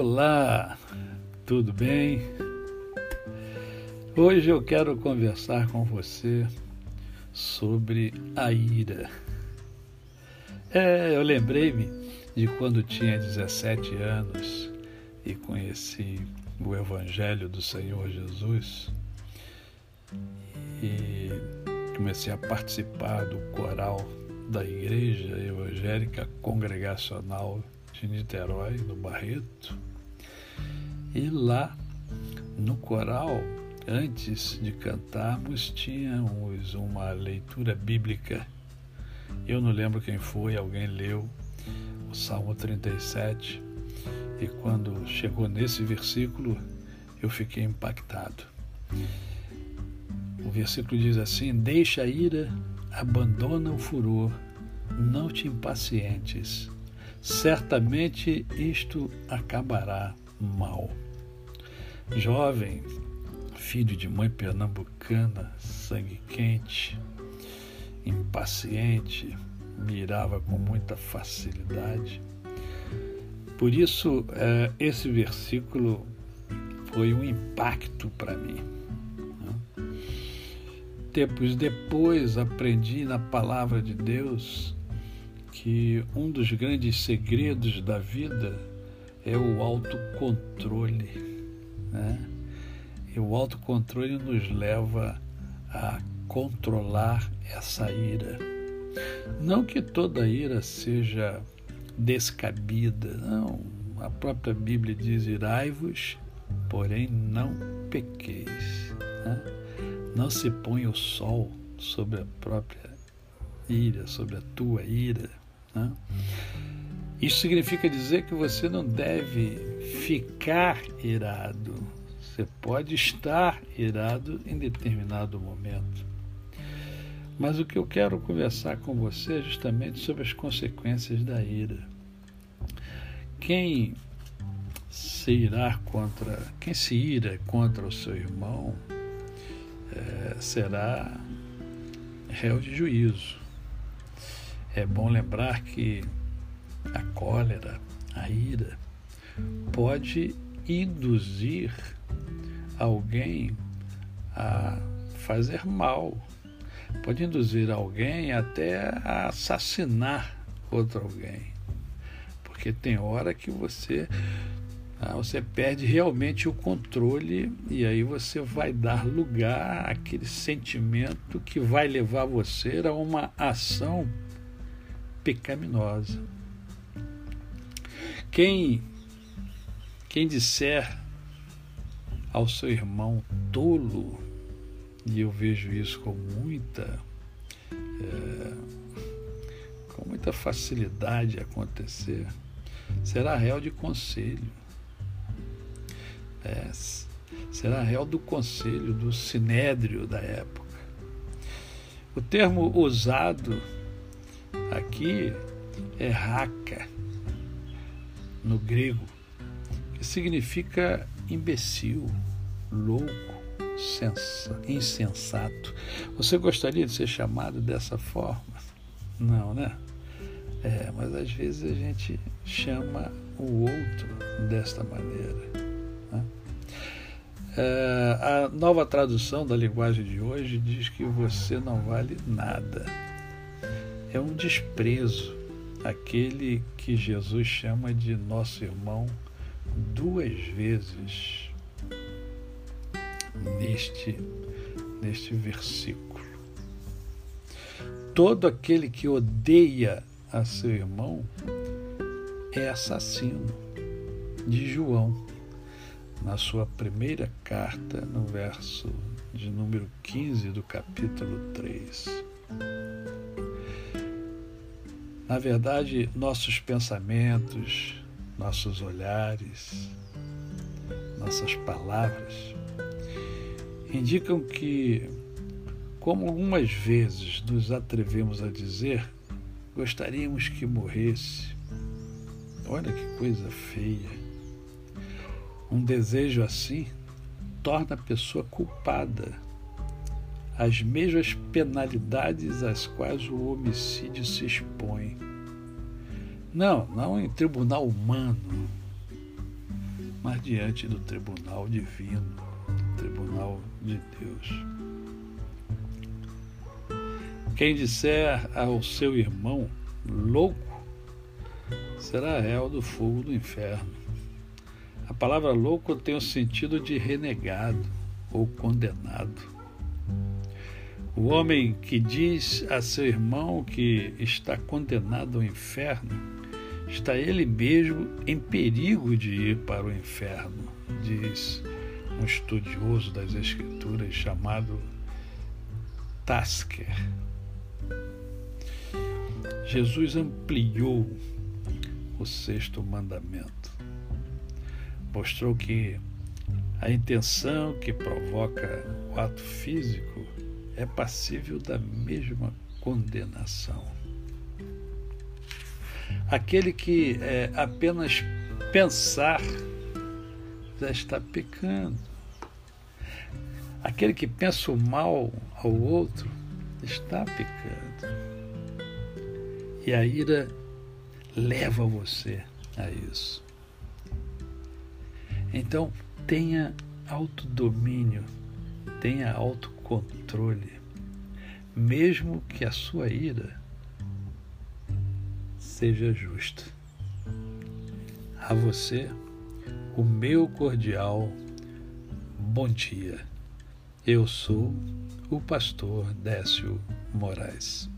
Olá, tudo bem? Hoje eu quero conversar com você sobre a ira. É, eu lembrei-me de quando tinha 17 anos e conheci o Evangelho do Senhor Jesus e comecei a participar do coral da Igreja Evangélica Congregacional de Niterói, no Barreto. E lá, no coral, antes de cantarmos, tínhamos uma leitura bíblica. Eu não lembro quem foi, alguém leu o Salmo 37. E quando chegou nesse versículo, eu fiquei impactado. O versículo diz assim: Deixa a ira, abandona o furor, não te impacientes certamente isto acabará mal. Jovem, filho de mãe pernambucana, sangue quente, impaciente, mirava com muita facilidade. Por isso, é, esse versículo foi um impacto para mim. Né? Tempos depois, aprendi na palavra de Deus que um dos grandes segredos da vida é o autocontrole. Né? E o autocontrole nos leva a controlar essa ira. Não que toda ira seja descabida, não. A própria Bíblia diz: irai-vos, porém não pequeis. Né? Não se põe o sol sobre a própria ira, sobre a tua ira. Né? Isso significa dizer que você não deve ficar irado. Você pode estar irado em determinado momento. Mas o que eu quero conversar com você é justamente sobre as consequências da ira. Quem se irá contra, quem se ira contra o seu irmão é, será réu de juízo. É bom lembrar que a cólera, a ira, pode induzir alguém a fazer mal, pode induzir alguém até a assassinar outro alguém. Porque tem hora que você ah, você perde realmente o controle e aí você vai dar lugar àquele sentimento que vai levar você a uma ação pecaminosa. Quem, quem disser ao seu irmão tolo, e eu vejo isso com muita, é, com muita facilidade acontecer, será réu de conselho. É, será réu do conselho, do sinédrio da época. O termo usado Aqui é raca, no grego, que significa imbecil, louco, sensa, insensato. Você gostaria de ser chamado dessa forma? Não, né? É, mas às vezes a gente chama o outro desta maneira. Né? É, a nova tradução da linguagem de hoje diz que você não vale nada é um desprezo aquele que Jesus chama de nosso irmão duas vezes neste, neste versículo. Todo aquele que odeia a seu irmão é assassino, de João, na sua primeira carta, no verso de número 15 do capítulo 3. Na verdade, nossos pensamentos, nossos olhares, nossas palavras indicam que, como algumas vezes nos atrevemos a dizer, gostaríamos que morresse. Olha que coisa feia. Um desejo assim torna a pessoa culpada as mesmas penalidades às quais o homicídio se expõe. Não, não em tribunal humano, mas diante do tribunal divino, do tribunal de Deus. Quem disser ao seu irmão louco será réu do fogo do inferno. A palavra louco tem o sentido de renegado ou condenado. O homem que diz a seu irmão que está condenado ao inferno, está ele mesmo em perigo de ir para o inferno, diz um estudioso das Escrituras chamado Tasker. Jesus ampliou o sexto mandamento. Mostrou que a intenção que provoca o ato físico é passível da mesma condenação. Aquele que é, apenas pensar já está pecando. Aquele que pensa o mal ao outro está pecando. E a ira leva você a isso. Então, tenha autodomínio, tenha autocontrole, mesmo que a sua ira seja justa. A você, o meu cordial bom dia. Eu sou o pastor Décio Moraes.